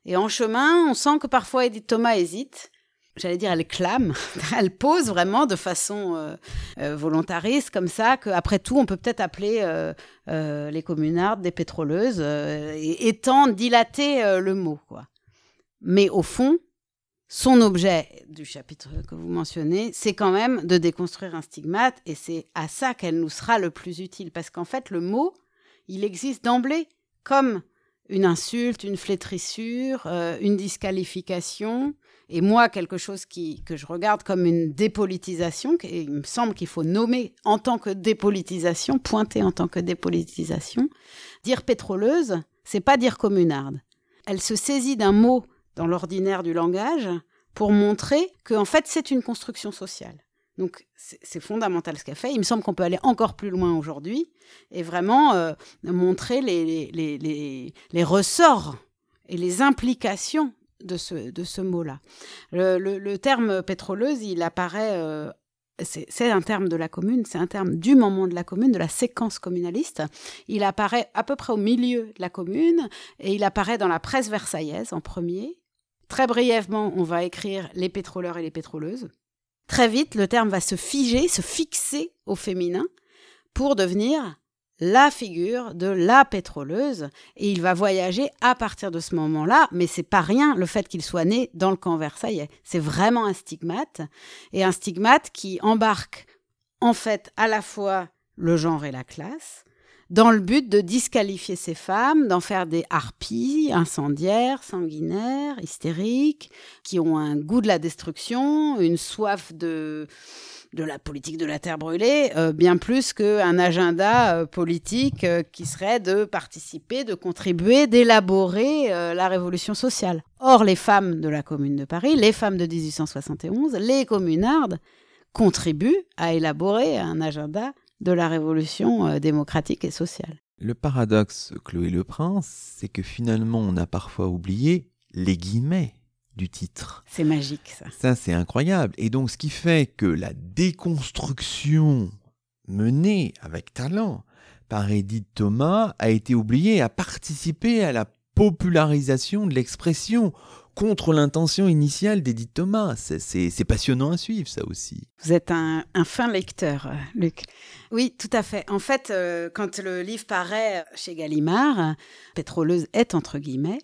Et en chemin, on sent que parfois Edith Thomas hésite. J'allais dire, elle clame, elle pose vraiment de façon euh, volontariste, comme ça, qu'après tout, on peut peut-être appeler les communardes des pétroleuses, et étant dilater le mot. Mais au fond, son objet du chapitre que vous mentionnez, c'est quand même de déconstruire un stigmate, et c'est à ça qu'elle nous sera le plus utile, parce qu'en fait, le mot, il existe d'emblée comme une insulte, une flétrissure, euh, une disqualification, et moi quelque chose qui, que je regarde comme une dépolitisation, et il me semble qu'il faut nommer en tant que dépolitisation, pointer en tant que dépolitisation. Dire pétroleuse, c'est pas dire communarde. Elle se saisit d'un mot dans l'ordinaire du langage pour montrer que en fait c'est une construction sociale. Donc c'est fondamental ce qu'elle fait. Il me semble qu'on peut aller encore plus loin aujourd'hui et vraiment euh, montrer les, les, ressorts et les implications de ce, de ce mot-là. Le, terme pétroleuse, il apparaît, euh, c'est un terme de la commune, c'est un terme du moment de la commune, de la séquence communaliste. Il apparaît à peu près au milieu de la commune et il apparaît dans la presse versaillaise en premier. Très brièvement, on va écrire les pétroleurs et les pétroleuses. Très vite, le terme va se figer, se fixer au féminin pour devenir la figure de la pétroleuse et il va voyager à partir de ce moment-là, mais c'est pas rien le fait qu'il soit né dans le camp Versailles, c'est vraiment un stigmate et un stigmate qui embarque en fait à la fois le genre et la classe dans le but de disqualifier ces femmes, d'en faire des harpies incendiaires, sanguinaires, hystériques, qui ont un goût de la destruction, une soif de de la politique de la terre brûlée, euh, bien plus qu'un agenda euh, politique euh, qui serait de participer, de contribuer, d'élaborer la révolution sociale. Or, les femmes de la Commune de Paris, les femmes de 1871, les communardes, contribuent à élaborer un agenda de la révolution démocratique et sociale. Le paradoxe, Chloé Le Prince, c'est que finalement on a parfois oublié les guillemets du titre. C'est magique ça. Ça c'est incroyable. Et donc ce qui fait que la déconstruction menée avec talent par Edith Thomas a été oubliée, a participé à la popularisation de l'expression contre l'intention initiale d'Edith Thomas. C'est passionnant à suivre, ça aussi. Vous êtes un, fin lecteur, euh, Luc. Oui, tout à fait. En fait, euh, quand le livre paraît chez Gallimard, Pétroleuse est entre guillemets,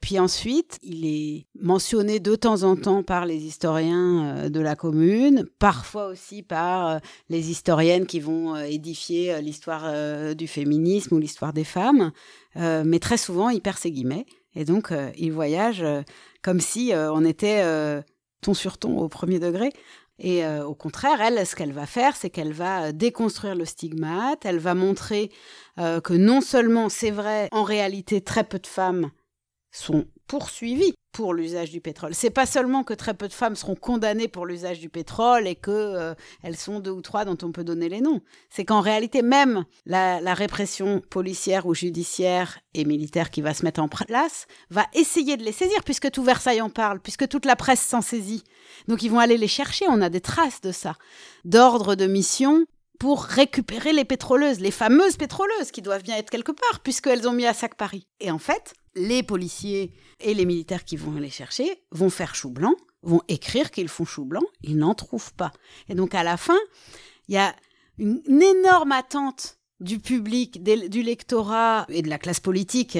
puis ensuite, il est mentionné de temps en temps par les historiens euh, de la commune, parfois aussi par les historiennes qui vont édifier l'histoire du féminisme ou l'histoire des femmes, mais très souvent, il perd ses guillemets. Et donc, il voyage comme si on était ton sur ton au premier degré. Et au contraire, elle, ce qu'elle va faire, c'est qu'elle va déconstruire le stigmate, elle va montrer que non seulement c'est vrai, en réalité, très peu de femmes sont poursuivis pour l'usage du pétrole. C'est pas seulement que très peu de femmes seront condamnées pour l'usage du pétrole et que euh, elles sont deux ou trois dont on peut donner les noms. C'est qu'en réalité même la, la, répression policière ou judiciaire et militaire qui va se mettre en place va essayer de les saisir puisque tout Versailles en parle, puisque toute la presse s'en saisit. Donc ils vont aller les chercher. On a des traces de ça, d'ordre de mission pour récupérer les pétroleuses, les fameuses pétroleuses qui doivent bien être quelque part puisqu'elles ont mis à sac Paris. Et en fait, les policiers et les militaires qui vont les chercher vont faire chou blanc, vont écrire qu'ils font chou blanc, ils n'en trouvent pas. Et donc à la fin, il y a une, énorme attente du public, du lectorat et de la classe politique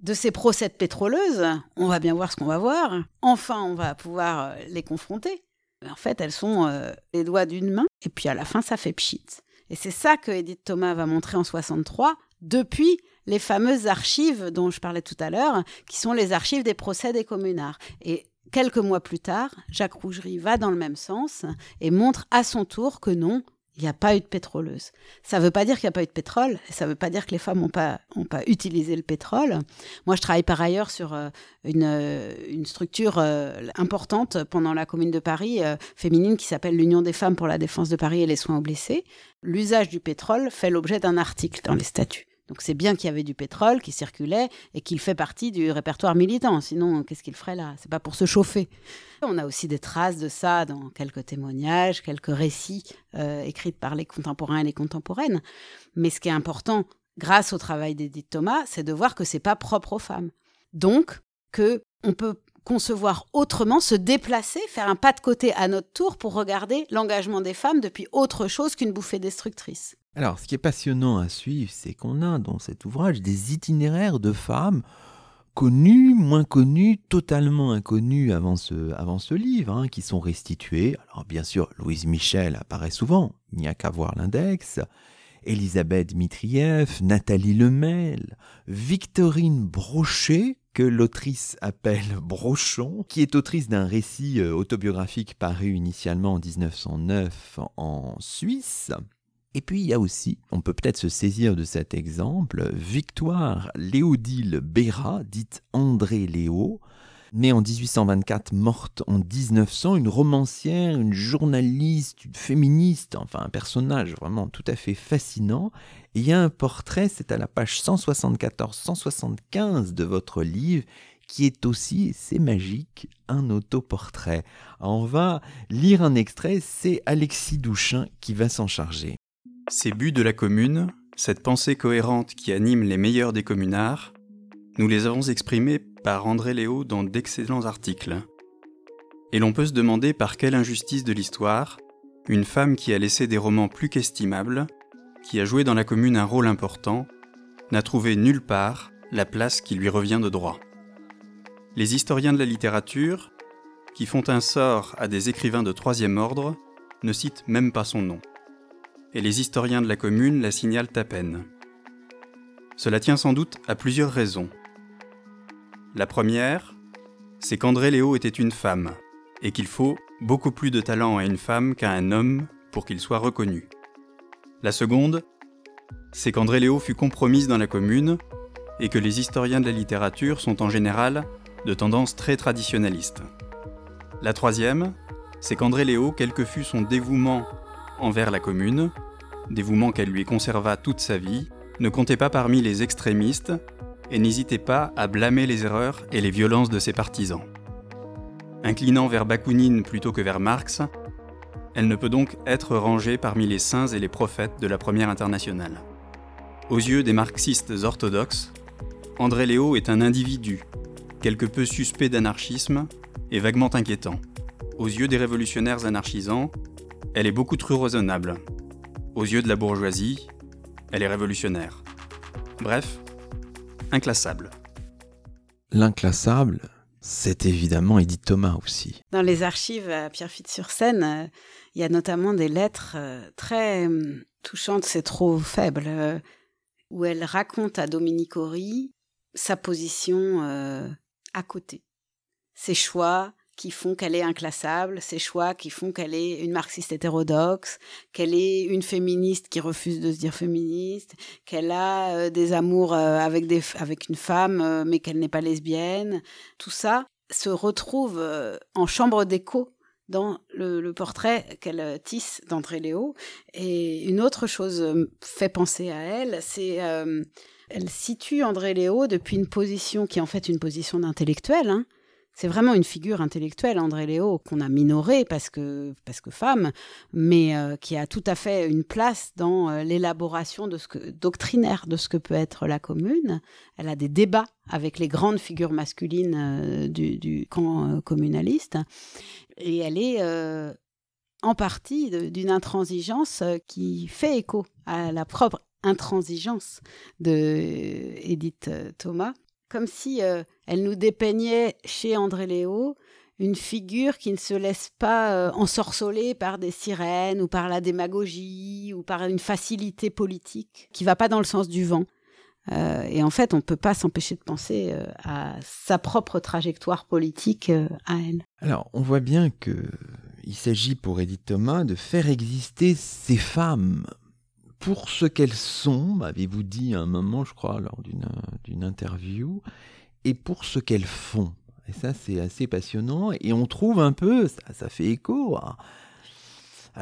de ces procès pétroleuses. On va bien voir ce qu'on va voir. Enfin, on va pouvoir euh, les confronter. En fait, elles sont euh, les doigts d'une main, et puis à la fin, ça fait pchit. Et c'est ça que Edith Thomas va montrer en 63, depuis les fameuses archives dont je parlais tout à l'heure, qui sont les archives des procès des communards. Et quelques mois plus tard, Jacques Rougerie va dans le même sens et montre à son tour que non, il n'y a pas eu de pétroleuse. Ça ne veut pas dire qu'il n'y a pas eu de pétrole, ça ne veut pas dire que les femmes n'ont pas, utilisé le pétrole. Moi, je travaille par ailleurs sur euh, une, euh, une, structure euh, importante pendant la Commune de Paris, féminine, qui s'appelle l'Union des femmes pour la défense de Paris et les soins aux blessés. L'usage du pétrole fait l'objet d'un article dans les statuts. Donc c'est bien qu'il y avait du pétrole qui circulait et qu'il fait partie du répertoire militant. Sinon, qu'est-ce qu'il ferait là? C'est pas pour se chauffer. On a aussi des traces de ça dans quelques témoignages, quelques récits euh, écrits par les contemporains et les contemporaines. Mais ce qui est important, grâce au travail d'Edith Thomas, c'est de voir que c'est pas propre aux femmes. Donc que on peut concevoir autrement, se déplacer, faire un pas de côté à notre tour pour regarder l'engagement des femmes depuis autre chose qu'une bouffée destructrice. Alors, ce qui est passionnant à suivre, c'est qu'on a dans cet ouvrage des itinéraires de femmes connues, moins connues, totalement inconnues avant ce, livre, hein, qui sont restituées. Alors, bien sûr, Louise Michel apparaît souvent, il n'y a qu'à voir l'index. Elisabeth Dmitriev, Nathalie Lemel, Victorine Brochet, que l'autrice appelle Brochon, qui est autrice d'un récit euh, autobiographique paru initialement en 1909 en Suisse, et puis il y a aussi, on peut peut-être se saisir de cet exemple, Victoire Léodile Béra, dite André Léo, née en 1824, morte en 1900, une romancière, une journaliste, une féministe, enfin un personnage vraiment tout à fait fascinant. Et il y a un portrait, c'est à la page 174-175 de votre livre, qui est aussi, c'est magique, un autoportrait. On va lire un extrait, c'est Alexis Douchin qui va s'en charger. Ces buts de la commune, cette pensée cohérente qui anime les meilleurs des communards, nous les avons exprimés par André Léo dans d'excellents articles. Et l'on peut se demander par quelle injustice de l'histoire, une femme qui a laissé des romans plus qu'estimables, qui a joué dans la commune un rôle important, n'a trouvé nulle part la place qui lui revient de droit. Les historiens de la littérature, qui font un sort à des écrivains de troisième ordre, ne citent même pas son nom. Et les historiens de la commune la signalent à peine. Cela tient sans doute à plusieurs raisons. La première, c'est qu'André Léo était une femme, et qu'il faut beaucoup plus de talent à une femme qu'à un homme pour qu'il soit reconnu. La seconde, c'est qu'André Léo fut compromise dans la commune et que les historiens de la littérature sont en général de tendance très traditionnaliste. La troisième, c'est qu'André Léo, quel que fût son dévouement envers la commune, dévouement qu'elle lui conserva toute sa vie, ne comptait pas parmi les extrémistes et n'hésitait pas à blâmer les erreurs et les violences de ses partisans. Inclinant vers Bakounine plutôt que vers Marx, elle ne peut donc être rangée parmi les saints et les prophètes de la première internationale. Aux yeux des marxistes orthodoxes, André Léo est un individu, quelque peu suspect d'anarchisme et vaguement inquiétant. Aux yeux des révolutionnaires anarchisants, elle est beaucoup trop raisonnable. Aux yeux de la bourgeoisie, elle est révolutionnaire. Bref, inclassable. L'inclassable, c'est évidemment Edith Thomas aussi. Dans les archives à Pierrefitte-sur-Seine, euh, il y a notamment des lettres euh, très hum, touchantes, c'est trop faible, euh, où elle raconte à Dominique Horry sa position à côté. Ses choix, qui font qu'elle est inclassable, ses choix qui font qu'elle est une marxiste hétérodoxe, qu'elle est une féministe qui refuse de se dire féministe, qu'elle a euh, des amours euh, avec, des, avec une femme euh, mais qu'elle n'est pas lesbienne. Tout ça se retrouve en chambre d'écho dans le, portrait qu'elle tisse d'André Léo. Et une autre chose fait penser à elle, c'est elle situe André Léo depuis une position qui est en fait une position d'intellectuel, hein, c'est vraiment une figure intellectuelle, André Léo, qu'on a minoré parce que, parce que femme, mais euh, qui a tout à fait une place dans euh, l'élaboration de ce que, doctrinaire de ce que peut être la commune. Elle a des débats avec les grandes figures masculines euh, du, du, camp communaliste. Et elle est en partie d'une intransigeance qui fait écho à la propre intransigeance de Edith Thomas comme si euh, elle nous dépeignait chez André Léo une figure qui ne se laisse pas euh, ensorceler par des sirènes ou par la démagogie ou par une facilité politique qui va pas dans le sens du vent. Euh, et en fait, on ne peut pas s'empêcher de penser à sa propre trajectoire politique à elle. Alors, on voit bien que il s'agit pour Edith Thomas de faire exister ces femmes pour ce qu'elles sont, m'avez-vous dit à un moment, je crois, lors d'une interview, et pour ce qu'elles font. Et ça, c'est assez passionnant. Et on trouve un peu, ça, fait écho à,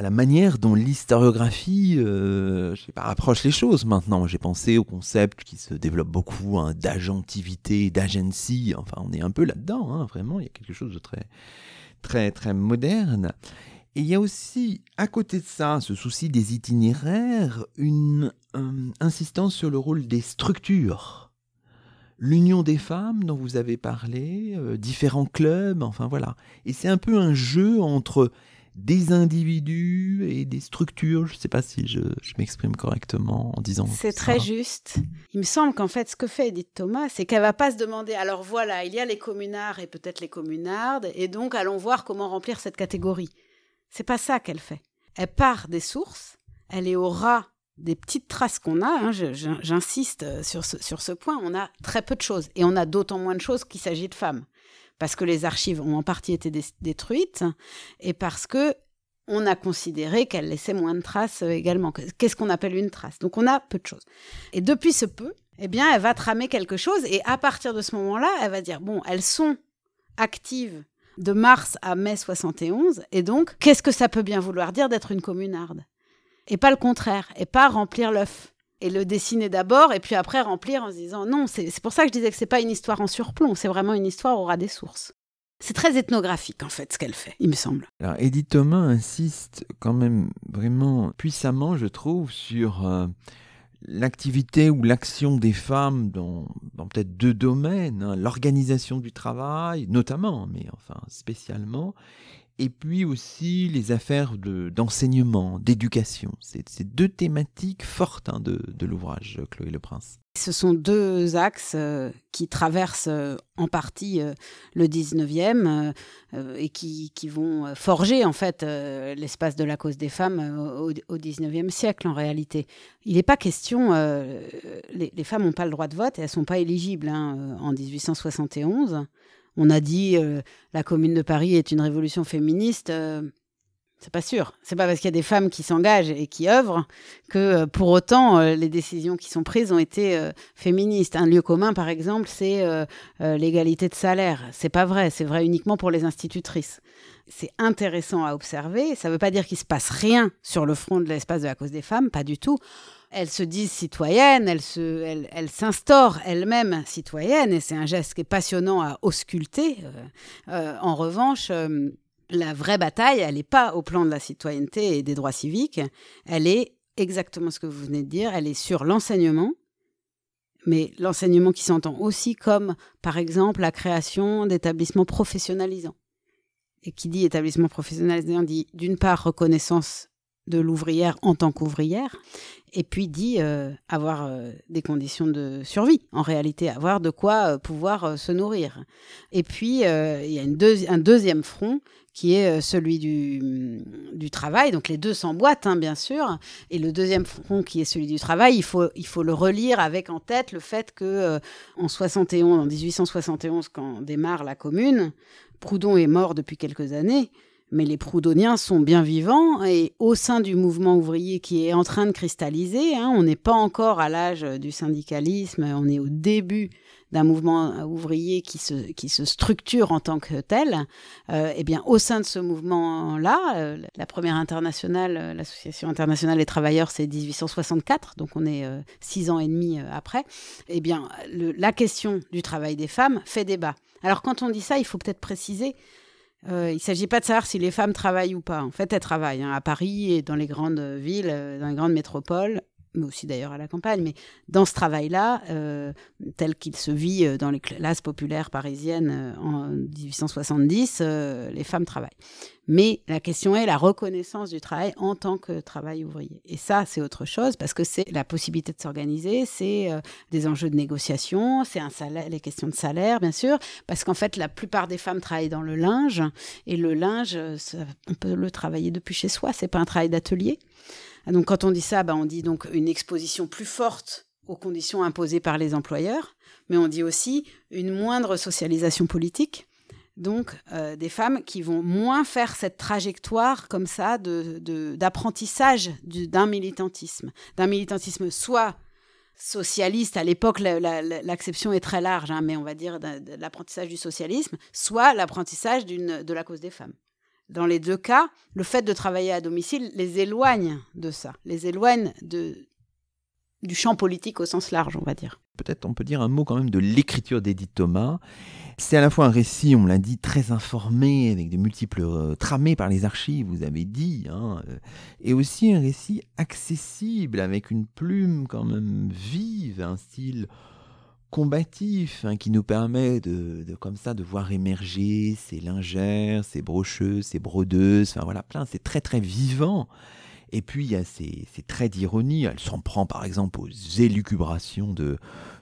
la manière dont l'historiographie, euh, sais pas, approche les choses maintenant. J'ai pensé au concept qui se développe beaucoup hein, d'agentivité, d'agency. Enfin, on est un peu là-dedans, hein, vraiment. Il y a quelque chose de très, très, très moderne. Et il y a aussi, à côté de ça, ce souci des itinéraires, une euh, insistance sur le rôle des structures. L'union des femmes dont vous avez parlé, euh, différents clubs, enfin voilà. Et c'est un peu un jeu entre des individus et des structures. Je ne sais pas si je, m'exprime correctement en disant. C'est très juste. Il me semble qu'en fait, ce que fait Edith Thomas, c'est qu'elle va pas se demander. Alors voilà, il y a les communards et peut-être les communardes, et donc allons voir comment remplir cette catégorie. C'est pas ça qu'elle fait. Elle part des sources, elle est au ras des petites traces qu'on a, hein, j'insiste euh, sur ce, sur ce point, on a très peu de choses. Et on a d'autant moins de choses qu'il s'agit de femmes. Parce que les archives ont en partie été détruites et parce que on a considéré qu'elles laissaient moins de traces euh, également. Qu'est-ce qu'on appelle une trace? Donc on a peu de choses. Et depuis ce peu, eh bien, elle va tramer quelque chose et à partir de ce moment-là, elle va dire, bon, elles sont actives de mars à mai 71. Et donc, qu'est-ce que ça peut bien vouloir dire d'être une communarde? Et pas le contraire, et pas remplir l'œuf. Et le dessiner d'abord, et puis après remplir en se disant non, c'est pour ça que je disais que c'est pas une histoire en surplomb, c'est vraiment une histoire au ras des sources. C'est très ethnographique en fait ce qu'elle fait, il me semble. Alors Edith Thomas insiste quand même vraiment puissamment, je trouve, sur euh, l'activité ou l'action des femmes dans, peut-être deux domaines, hein, l'organisation du travail notamment, mais enfin spécialement, et puis aussi les affaires d'enseignement, d'éducation. C'est deux thématiques fortes hein, de, de l'ouvrage, Chloé Le Prince. Ce sont deux axes euh, qui traversent euh, en partie euh, le 19e et qui, vont forger en fait l'espace de la cause des femmes au, au 19e siècle en réalité. Il n'est pas question, les, les, femmes n'ont pas le droit de vote et elles ne sont pas éligibles hein, en 1871. On a dit la Commune de Paris est une révolution féministe. C'est pas sûr. C'est pas parce qu'il y a des femmes qui s'engagent et qui œuvrent que euh, pour autant euh, les décisions qui sont prises ont été euh, féministes. Un lieu commun, par exemple, c'est l'égalité de salaire. C'est pas vrai. C'est vrai uniquement pour les institutrices. C'est intéressant à observer. Ça ne veut pas dire qu'il se passe rien sur le front de l'espace de la cause des femmes, pas du tout. Elles se disent citoyennes, elles, s'instaurent elles-mêmes citoyennes, et c'est un geste qui est passionnant à ausculter. en revanche, la vraie bataille, elle n'est pas au plan de la citoyenneté et des droits civiques, elle est exactement ce que vous venez de dire, elle est sur l'enseignement, mais l'enseignement qui s'entend aussi comme, par exemple, la création d'établissements professionnalisants. Et qui dit établissement professionnalisant dit d'une part reconnaissance de l'ouvrière en tant qu'ouvrière, et puis dit euh, avoir euh, des conditions de survie, en réalité, avoir de quoi euh, pouvoir se nourrir. Et puis, il y a un deuxième front qui est celui du, du, travail. Donc les deux s'emboîtent, hein, bien sûr. Et le deuxième front, qui est celui du travail, il faut, il faut le relire avec en tête le fait que en 71, en 1871, quand démarre la Commune, Proudhon est mort depuis quelques années mais les proudhoniens sont bien vivants et au sein du mouvement ouvrier qui est en train de cristalliser, hein, on n'est pas encore à l'âge du syndicalisme, on est au début d'un mouvement ouvrier qui se, qui se structure en tant que tel, euh, eh bien, au sein de ce mouvement-là, euh, la première internationale, euh, l'Association internationale des travailleurs, c'est 1864, donc on est six ans et demi après, eh bien, la question du travail des femmes fait débat. Alors, quand on dit ça, il faut peut-être préciser euh, il ne s'agit pas de savoir si les femmes travaillent ou pas. En fait, elles travaillent hein, à Paris et dans les grandes villes, euh, dans les grandes métropoles mais aussi d'ailleurs à la campagne, mais dans ce travail-là, euh, tel qu'il se vit euh, dans les classes populaires parisiennes euh, en 1870, les femmes travaillent. Mais la question est la reconnaissance du travail en tant que travail ouvrier. Et ça, c'est autre chose parce que c'est la possibilité de s'organiser, c'est des enjeux de négociation, c'est un salaire, les questions de salaire, bien sûr, parce qu'en fait, la plupart des femmes travaillent dans le linge et le linge, on peut le travailler depuis chez soi. C'est pas un travail d'atelier. Ah, donc quand on dit ça, bah, on dit donc une exposition plus forte aux conditions imposées par les employeurs, mais on dit aussi une moindre socialisation politique. Donc euh, des femmes qui vont moins faire cette trajectoire comme ça d'apprentissage de, d'un militantisme, d'un militantisme soit socialiste, à l'époque l'acception est très large, hein, mais on va dire l'apprentissage du socialisme, soit l'apprentissage de la cause des femmes dans les deux cas, le fait de travailler à domicile les éloigne de ça, les éloigne de, du champ politique au sens large, on va dire. Peut-être on peut dire un mot quand même de l'écriture d'Edith Thomas. C'est à la fois un récit, on l'a dit, très informé, avec des multiples euh, tramés par les archives, vous avez dit, hein, euh, et aussi un récit accessible, avec une plume quand même vive, un style combatif hein, qui nous permet de, comme ça de voir émerger ces lingères, ces brocheuses, ces brodeuses, enfin voilà, plein, c'est très très vivant. Et puis il y a ces, traits d'ironie, elle s'en prend par exemple aux élucubrations de,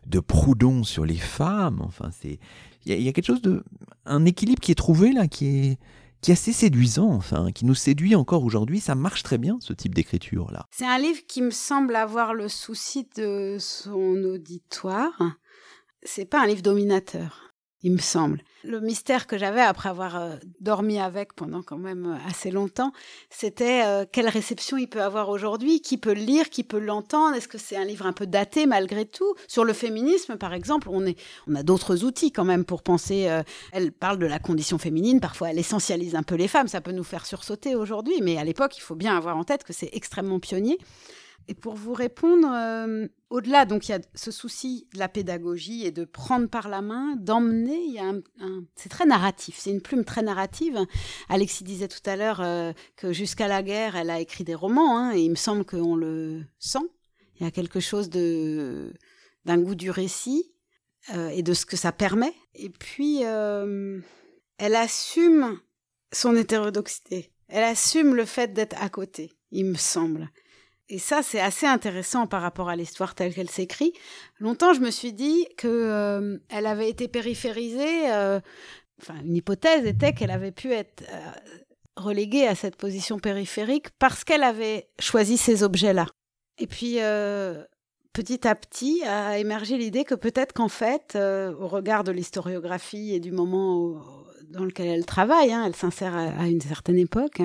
de Proudhon sur les femmes, enfin c'est, il y, a, quelque chose de, un équilibre qui est trouvé là, qui est, qui est assez séduisant, enfin, qui nous séduit encore aujourd'hui. Ça marche très bien, ce type d'écriture-là. C'est un livre qui me semble avoir le souci de son auditoire c'est pas un livre dominateur, il me semble. Le mystère que j'avais après avoir euh, dormi avec pendant quand même euh, assez longtemps, c'était euh, quelle réception il peut avoir aujourd'hui, qui peut le lire, qui peut l'entendre, est-ce que c'est un livre un peu daté malgré tout? Sur le féminisme, par exemple, on, est, on a d'autres outils quand même pour penser. elle parle de la condition féminine, parfois elle essentialise un peu les femmes, ça peut nous faire sursauter aujourd'hui, mais à l'époque, il faut bien avoir en tête que c'est extrêmement pionnier. Et pour vous répondre, euh, au-delà, donc il y a ce souci de la pédagogie et de prendre par la main, d'emmener. Un, c'est très narratif, c'est une plume très narrative. Alexis disait tout à l'heure euh, que jusqu'à la guerre, elle a écrit des romans, hein, et il me semble qu'on le sent. Il y a quelque chose de d'un goût du récit euh, et de ce que ça permet. Et puis, elle assume son hétérodoxité. Elle assume le fait d'être à côté, il me semble. Et ça, c'est assez intéressant par rapport à l'histoire telle qu'elle s'écrit. Longtemps, je me suis dit que euh, elle avait été périphérisée. Euh, enfin, une hypothèse était qu'elle avait pu être euh, reléguée à cette position périphérique parce qu'elle avait choisi ces objets-là. Et puis, petit à petit, a émergé l'idée que peut-être qu'en fait, au regard de l'historiographie et du moment dans lequel elle travaille, hein, elle s'insère à, une certaine époque,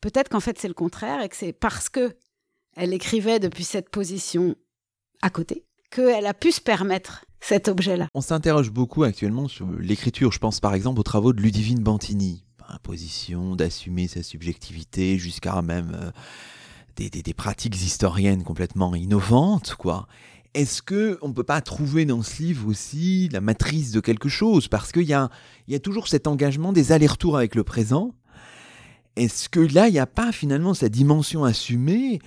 peut-être qu'en fait c'est le contraire et que c'est parce que elle écrivait depuis cette position à côté, qu'elle a pu se permettre cet objet-là. On s'interroge beaucoup actuellement sur l'écriture. Je pense par exemple aux travaux de Ludivine Bantini. position d'assumer sa subjectivité jusqu'à même euh, des, pratiques historiennes complètement innovantes, quoi. Est-ce que on peut pas trouver dans ce livre aussi la matrice de quelque chose? Parce qu'il y a, y a toujours cet engagement des allers-retours avec le présent. Est-ce que là, il n'y a pas finalement cette dimension assumée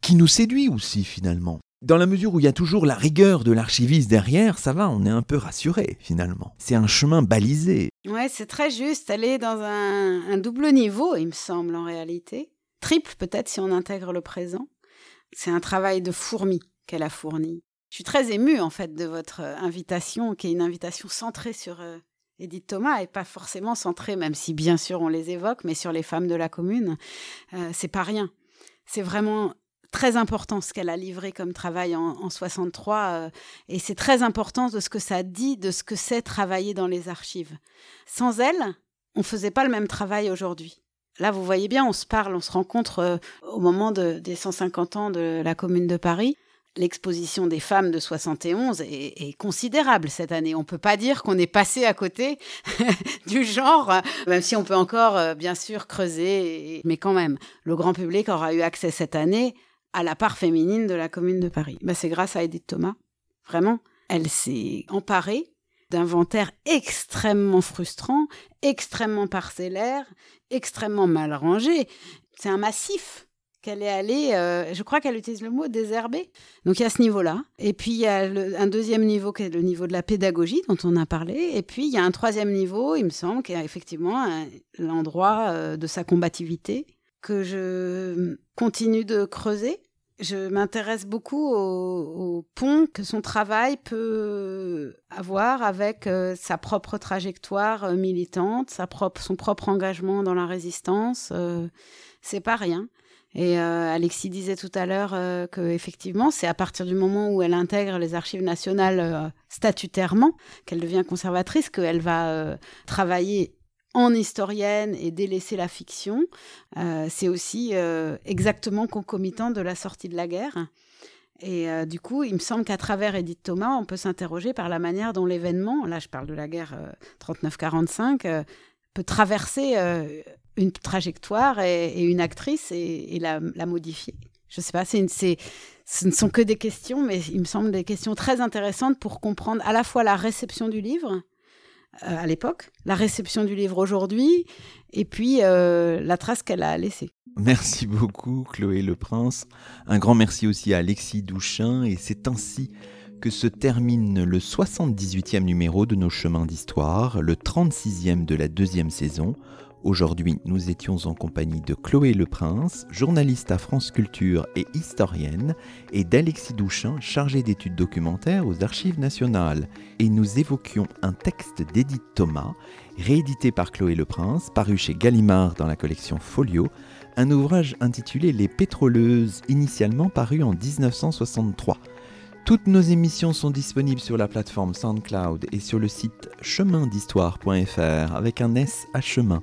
qui nous séduit aussi finalement. Dans la mesure où il y a toujours la rigueur de l'archiviste derrière, ça va, on est un peu rassuré finalement. C'est un chemin balisé. Ouais, c'est très juste. Elle est dans un, double niveau, il me semble en réalité. Triple peut-être si on intègre le présent. C'est un travail de fourmi qu'elle a fourni. Je suis très émue en fait de votre invitation, qui est une invitation centrée sur euh, Edith Thomas et pas forcément centrée, même si bien sûr on les évoque, mais sur les femmes de la commune. Euh, c'est pas rien. C'est vraiment très important ce qu'elle a livré comme travail en, 63 euh, et c'est très important de ce que ça dit de ce que c'est travailler dans les archives. Sans elle, on faisait pas le même travail aujourd'hui. Là, vous voyez bien, on se parle, on se rencontre euh, au moment des 150 ans de la Commune de Paris. L'exposition des femmes de 71 est, considérable cette année. On peut pas dire qu'on est passé à côté du genre, même si on peut encore, euh, bien sûr, creuser. Mais quand même, le grand public aura eu accès cette année à la part féminine de la Commune de Paris. Bah, c'est grâce à Edith Thomas. Vraiment, elle s'est emparée d'inventaires extrêmement frustrants, extrêmement parcellaires, extrêmement mal rangés. C'est un massif qu'elle est allée, euh, je crois qu'elle utilise le mot désherbé. Donc il y a ce niveau-là. Et puis il y a un deuxième niveau qui est le niveau de la pédagogie dont on a parlé. Et puis il y a un troisième niveau, il me semble, qui est effectivement l'endroit euh, de sa combativité que je continue de creuser. Je m'intéresse beaucoup au, pont que son travail peut avoir avec euh, sa propre trajectoire euh, militante, son propre engagement dans la résistance. Euh, c'est pas rien. Et Alexis disait tout à l'heure que effectivement, c'est à partir du moment où elle intègre les archives nationales statutairement, qu'elle devient conservatrice, qu'elle va travailler en historienne et délaisser la fiction, euh, c'est aussi euh, exactement concomitant de la sortie de la guerre. Et euh, du coup, il me semble qu'à travers Edith Thomas, on peut s'interroger par la manière dont l'événement, là je parle de la guerre 39-45, peut traverser une trajectoire et, une actrice et, la, modifier. Je sais pas, c'est ce ne sont que des questions, mais il me semble des questions très intéressantes pour comprendre à la fois la réception du livre, à l'époque, la réception du livre aujourd'hui, et puis euh, la trace qu'elle a laissée. Merci beaucoup Chloé Le Prince. Un grand merci aussi à Alexis Douchin, et c'est ainsi que se termine le 78e numéro de nos chemins d'histoire, le 36e de la deuxième saison. Aujourd'hui, nous étions en compagnie de Chloé Le Prince, journaliste à France Culture et historienne, et d'Alexis Douchin, chargé d'études documentaires aux Archives nationales. Et nous évoquions un texte d'Edith Thomas, réédité par Chloé Le Prince, paru chez Gallimard dans la collection Folio, un ouvrage intitulé Les pétroleuses, initialement paru en 1963. Toutes nos émissions sont disponibles sur la plateforme SoundCloud et sur le site chemindhistoire.fr avec un S à chemin.